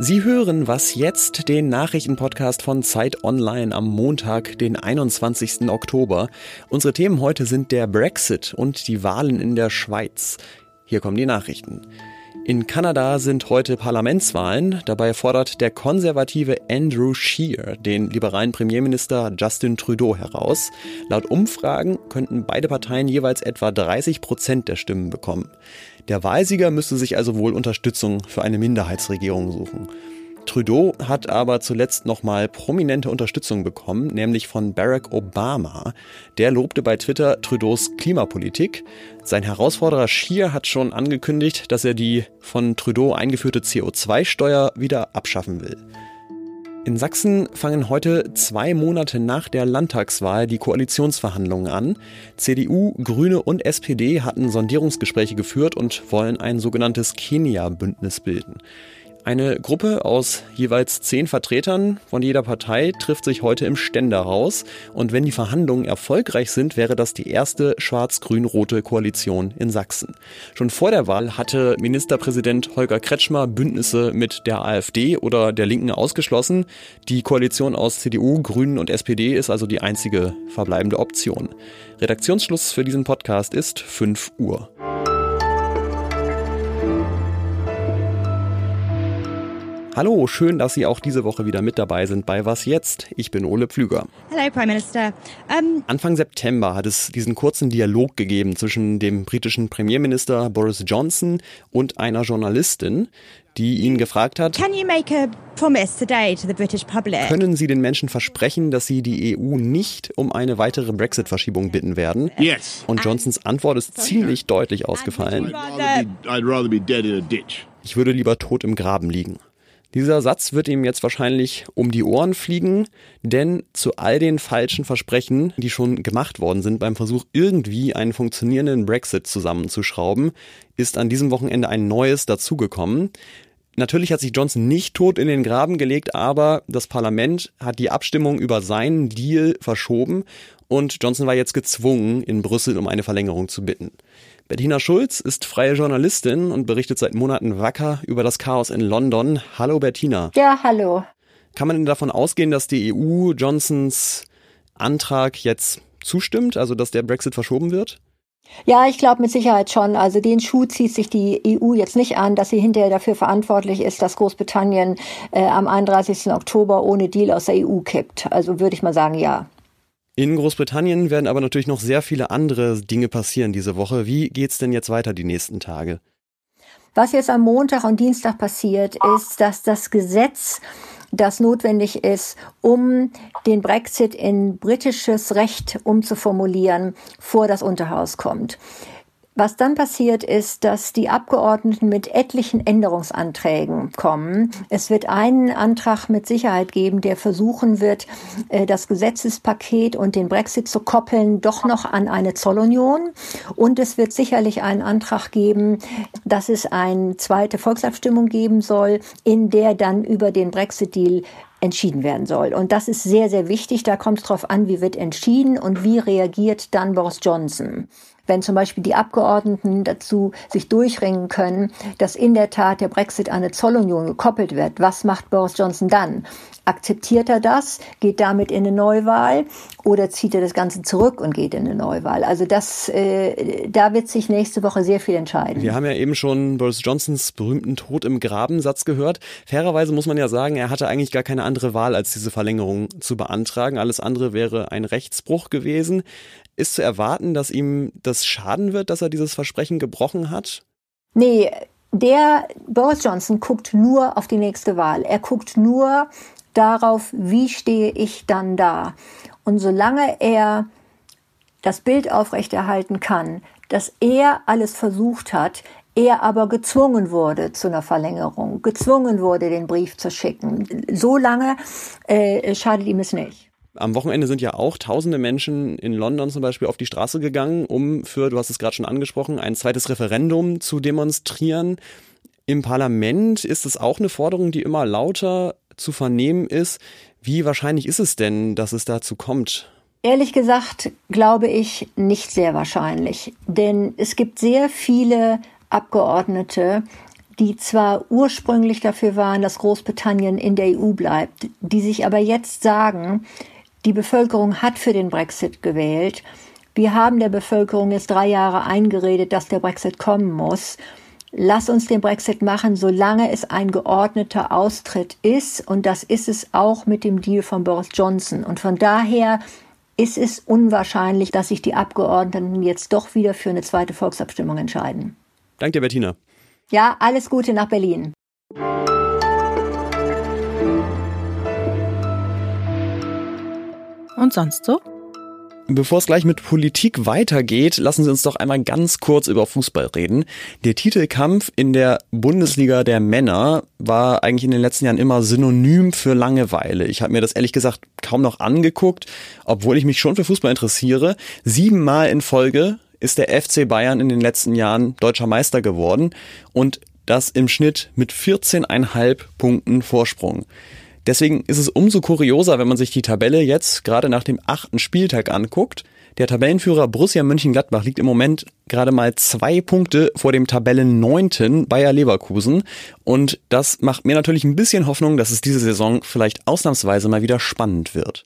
Sie hören was jetzt, den Nachrichtenpodcast von Zeit Online am Montag, den 21. Oktober. Unsere Themen heute sind der Brexit und die Wahlen in der Schweiz. Hier kommen die Nachrichten. In Kanada sind heute Parlamentswahlen. Dabei fordert der konservative Andrew Scheer den liberalen Premierminister Justin Trudeau heraus. Laut Umfragen könnten beide Parteien jeweils etwa 30 Prozent der Stimmen bekommen. Der Wahlsieger müsste sich also wohl Unterstützung für eine Minderheitsregierung suchen. Trudeau hat aber zuletzt nochmal prominente Unterstützung bekommen, nämlich von Barack Obama. Der lobte bei Twitter Trudeaus Klimapolitik. Sein Herausforderer Scheer hat schon angekündigt, dass er die von Trudeau eingeführte CO2-Steuer wieder abschaffen will. In Sachsen fangen heute zwei Monate nach der Landtagswahl die Koalitionsverhandlungen an. CDU, Grüne und SPD hatten Sondierungsgespräche geführt und wollen ein sogenanntes Kenia-Bündnis bilden. Eine Gruppe aus jeweils zehn Vertretern von jeder Partei trifft sich heute im Ständerhaus. Und wenn die Verhandlungen erfolgreich sind, wäre das die erste schwarz-grün-rote Koalition in Sachsen. Schon vor der Wahl hatte Ministerpräsident Holger Kretschmer Bündnisse mit der AfD oder der Linken ausgeschlossen. Die Koalition aus CDU, Grünen und SPD ist also die einzige verbleibende Option. Redaktionsschluss für diesen Podcast ist 5 Uhr. Hallo, schön, dass Sie auch diese Woche wieder mit dabei sind bei Was jetzt? Ich bin Ole Pflüger. Hello, Prime Minister. Um Anfang September hat es diesen kurzen Dialog gegeben zwischen dem britischen Premierminister Boris Johnson und einer Journalistin, die ihn gefragt hat, Can you make a promise today to the British public? können Sie den Menschen versprechen, dass Sie die EU nicht um eine weitere Brexit-Verschiebung bitten werden? Yes. Und Johnsons Antwort ist ziemlich deutlich ausgefallen. I'd rather, be, I'd rather be dead in a ditch. Ich würde lieber tot im Graben liegen. Dieser Satz wird ihm jetzt wahrscheinlich um die Ohren fliegen, denn zu all den falschen Versprechen, die schon gemacht worden sind beim Versuch, irgendwie einen funktionierenden Brexit zusammenzuschrauben, ist an diesem Wochenende ein neues dazugekommen. Natürlich hat sich Johnson nicht tot in den Graben gelegt, aber das Parlament hat die Abstimmung über seinen Deal verschoben und Johnson war jetzt gezwungen, in Brüssel um eine Verlängerung zu bitten. Bettina Schulz ist freie Journalistin und berichtet seit Monaten wacker über das Chaos in London. Hallo Bettina. Ja, hallo. Kann man denn davon ausgehen, dass die EU Johnsons Antrag jetzt zustimmt, also dass der Brexit verschoben wird? Ja, ich glaube mit Sicherheit schon. Also den Schuh zieht sich die EU jetzt nicht an, dass sie hinterher dafür verantwortlich ist, dass Großbritannien äh, am 31. Oktober ohne Deal aus der EU kippt. Also würde ich mal sagen, ja. In Großbritannien werden aber natürlich noch sehr viele andere Dinge passieren diese Woche. Wie geht's denn jetzt weiter die nächsten Tage? Was jetzt am Montag und Dienstag passiert, ist, dass das Gesetz, das notwendig ist, um den Brexit in britisches Recht umzuformulieren, vor das Unterhaus kommt. Was dann passiert ist, dass die Abgeordneten mit etlichen Änderungsanträgen kommen. Es wird einen Antrag mit Sicherheit geben, der versuchen wird, äh, das Gesetzespaket und den Brexit zu koppeln, doch noch an eine Zollunion. Und es wird sicherlich einen Antrag geben, dass es eine zweite Volksabstimmung geben soll, in der dann über den Brexit-Deal entschieden werden soll. Und das ist sehr, sehr wichtig. Da kommt es darauf an, wie wird entschieden und wie reagiert dann Boris Johnson wenn zum Beispiel die Abgeordneten dazu sich durchringen können, dass in der Tat der Brexit an eine Zollunion gekoppelt wird, was macht Boris Johnson dann? Akzeptiert er das, geht damit in eine Neuwahl oder zieht er das Ganze zurück und geht in eine Neuwahl? Also das, äh, da wird sich nächste Woche sehr viel entscheiden. Wir haben ja eben schon Boris Johnsons berühmten Tod im Graben-Satz gehört. Fairerweise muss man ja sagen, er hatte eigentlich gar keine andere Wahl, als diese Verlängerung zu beantragen. Alles andere wäre ein Rechtsbruch gewesen. Ist zu erwarten, dass ihm das schaden wird, dass er dieses Versprechen gebrochen hat? Nee, der Boris Johnson guckt nur auf die nächste Wahl. Er guckt nur darauf, wie stehe ich dann da. Und solange er das Bild aufrechterhalten kann, dass er alles versucht hat, er aber gezwungen wurde zu einer Verlängerung, gezwungen wurde, den Brief zu schicken, so lange äh, schadet ihm es nicht. Am Wochenende sind ja auch tausende Menschen in London zum Beispiel auf die Straße gegangen, um für, du hast es gerade schon angesprochen, ein zweites Referendum zu demonstrieren. Im Parlament ist es auch eine Forderung, die immer lauter zu vernehmen ist. Wie wahrscheinlich ist es denn, dass es dazu kommt? Ehrlich gesagt glaube ich nicht sehr wahrscheinlich, denn es gibt sehr viele Abgeordnete, die zwar ursprünglich dafür waren, dass Großbritannien in der EU bleibt, die sich aber jetzt sagen, die Bevölkerung hat für den Brexit gewählt. Wir haben der Bevölkerung jetzt drei Jahre eingeredet, dass der Brexit kommen muss. Lass uns den Brexit machen, solange es ein geordneter Austritt ist. Und das ist es auch mit dem Deal von Boris Johnson. Und von daher ist es unwahrscheinlich, dass sich die Abgeordneten jetzt doch wieder für eine zweite Volksabstimmung entscheiden. Danke Bettina. Ja, alles Gute nach Berlin. Und sonst so? Bevor es gleich mit Politik weitergeht, lassen Sie uns doch einmal ganz kurz über Fußball reden. Der Titelkampf in der Bundesliga der Männer war eigentlich in den letzten Jahren immer synonym für Langeweile. Ich habe mir das ehrlich gesagt kaum noch angeguckt, obwohl ich mich schon für Fußball interessiere. Siebenmal in Folge ist der FC Bayern in den letzten Jahren deutscher Meister geworden und das im Schnitt mit 14,5 Punkten Vorsprung. Deswegen ist es umso kurioser, wenn man sich die Tabelle jetzt gerade nach dem achten Spieltag anguckt. Der Tabellenführer Borussia Mönchengladbach liegt im Moment gerade mal zwei Punkte vor dem Tabellenneunten Bayer Leverkusen. Und das macht mir natürlich ein bisschen Hoffnung, dass es diese Saison vielleicht ausnahmsweise mal wieder spannend wird.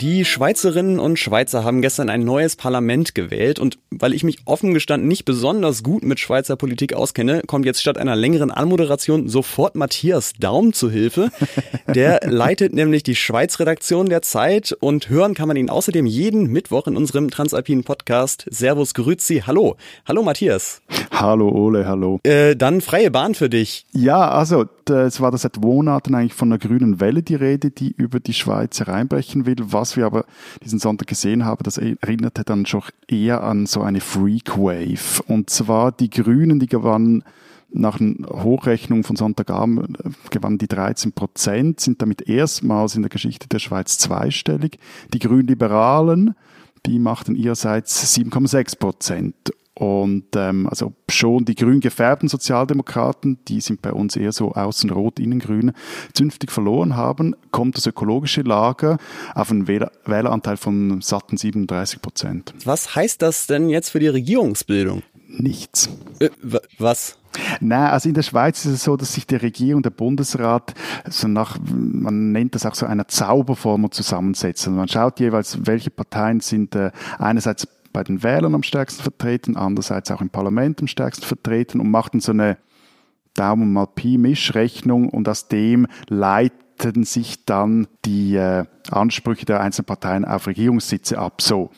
Die Schweizerinnen und Schweizer haben gestern ein neues Parlament gewählt und weil ich mich offen gestanden nicht besonders gut mit Schweizer Politik auskenne, kommt jetzt statt einer längeren Anmoderation sofort Matthias Daum zu Hilfe. Der leitet nämlich die Schweiz-Redaktion der Zeit und hören kann man ihn außerdem jeden Mittwoch in unserem Transalpinen Podcast. Servus Grüzi, hallo. Hallo Matthias. Hallo Ole, hallo. Äh, dann freie Bahn für dich. Ja, also es war da seit Monaten eigentlich von einer grünen Welle die Rede, die über die Schweiz hereinbrechen will. Was wir aber diesen Sonntag gesehen haben, das erinnerte dann schon eher an so eine Freak Wave. Und zwar die Grünen, die gewannen nach einer Hochrechnung von Sonntagabend gewannen die 13 Prozent, sind damit erstmals in der Geschichte der Schweiz zweistellig. Die Grünliberalen, die machten ihrerseits 7,6 Prozent. Und ähm, also schon die grün gefärbten Sozialdemokraten, die sind bei uns eher so außen rot, innen grün, zünftig verloren haben, kommt das ökologische Lager auf einen Wähler Wähleranteil von satten 37 Prozent. Was heißt das denn jetzt für die Regierungsbildung? Nichts. Äh, was? Nein, also in der Schweiz ist es so, dass sich die Regierung, der Bundesrat, so nach, man nennt das auch so einer Zauberformel zusammensetzt. Also man schaut jeweils, welche Parteien sind äh, einerseits bei den Wählern am stärksten vertreten, andererseits auch im Parlament am stärksten vertreten und machten so eine Daumen mal Pi Mischrechnung und aus dem leiten sich dann die äh, Ansprüche der einzelnen Parteien auf Regierungssitze ab. So.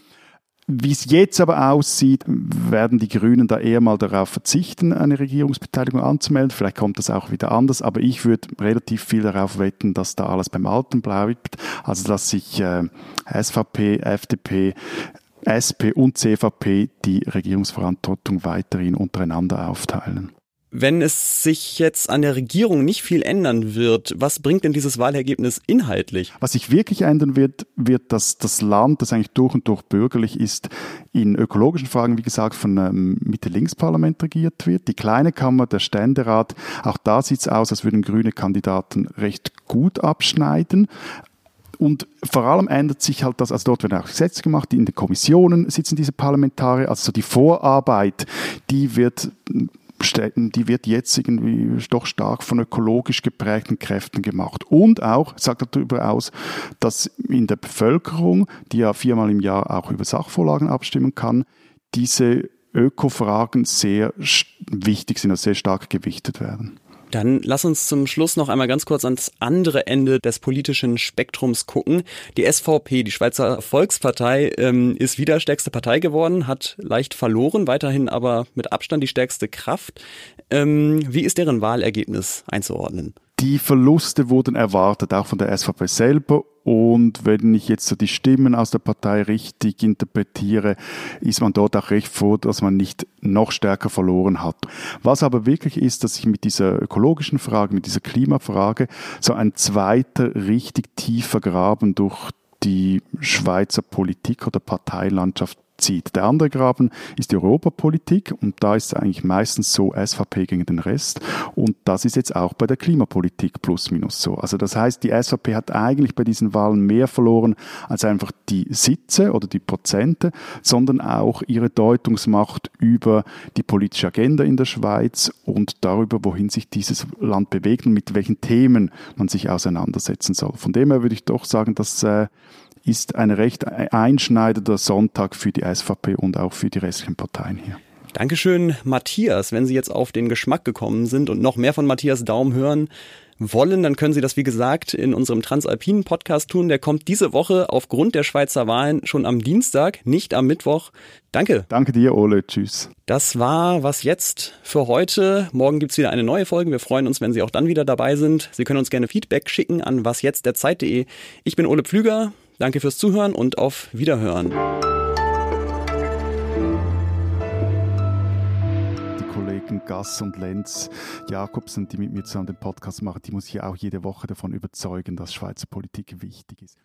Wie es jetzt aber aussieht, werden die Grünen da eher mal darauf verzichten, eine Regierungsbeteiligung anzumelden. Vielleicht kommt das auch wieder anders, aber ich würde relativ viel darauf wetten, dass da alles beim Alten bleibt. Also dass sich äh, SVP, FDP, SP und CVP die Regierungsverantwortung weiterhin untereinander aufteilen. Wenn es sich jetzt an der Regierung nicht viel ändern wird, was bringt denn dieses Wahlergebnis inhaltlich? Was sich wirklich ändern wird, wird, dass das Land, das eigentlich durch und durch bürgerlich ist, in ökologischen Fragen, wie gesagt, von einem Mitte-Links-Parlament regiert wird. Die kleine Kammer, der Ständerat, auch da sieht es aus, als würden grüne Kandidaten recht gut abschneiden. Und vor allem ändert sich halt das, also dort werden auch Gesetze gemacht, in den Kommissionen sitzen diese Parlamentarier, also die Vorarbeit, die wird die wird jetzt irgendwie doch stark von ökologisch geprägten Kräften gemacht. Und auch, sagt darüber aus, dass in der Bevölkerung, die ja viermal im Jahr auch über Sachvorlagen abstimmen kann, diese Ökofragen sehr wichtig sind, also sehr stark gewichtet werden. Dann lass uns zum Schluss noch einmal ganz kurz ans andere Ende des politischen Spektrums gucken. Die SVP, die Schweizer Volkspartei, ähm, ist wieder stärkste Partei geworden, hat leicht verloren, weiterhin aber mit Abstand die stärkste Kraft. Ähm, wie ist deren Wahlergebnis einzuordnen? Die Verluste wurden erwartet, auch von der SVP selber. Und wenn ich jetzt so die Stimmen aus der Partei richtig interpretiere, ist man dort auch recht froh, dass man nicht noch stärker verloren hat. Was aber wirklich ist, dass sich mit dieser ökologischen Frage, mit dieser Klimafrage so ein zweiter richtig tiefer Graben durch die Schweizer Politik oder Parteilandschaft zieht. Der andere Graben ist die Europapolitik und da ist es eigentlich meistens so SVP gegen den Rest und das ist jetzt auch bei der Klimapolitik plus minus so. Also das heißt, die SVP hat eigentlich bei diesen Wahlen mehr verloren als einfach die Sitze oder die Prozente, sondern auch ihre Deutungsmacht über die politische Agenda in der Schweiz und darüber, wohin sich dieses Land bewegt und mit welchen Themen man sich auseinandersetzen soll. Von dem her würde ich doch sagen, dass äh, ist ein recht einschneidender Sonntag für die SVP und auch für die restlichen Parteien hier. Dankeschön, Matthias. Wenn Sie jetzt auf den Geschmack gekommen sind und noch mehr von Matthias Daum hören wollen, dann können Sie das, wie gesagt, in unserem Transalpinen Podcast tun. Der kommt diese Woche aufgrund der Schweizer Wahlen schon am Dienstag, nicht am Mittwoch. Danke. Danke dir, Ole. Tschüss. Das war was jetzt für heute. Morgen gibt's wieder eine neue Folge. Wir freuen uns, wenn Sie auch dann wieder dabei sind. Sie können uns gerne Feedback schicken an wasjetztderzeit.de. Ich bin Ole Pflüger. Danke fürs Zuhören und auf Wiederhören. Die Kollegen Gass und Lenz Jakobsen, die mit mir zusammen den Podcast machen, die muss ich auch jede Woche davon überzeugen, dass Schweizer Politik wichtig ist.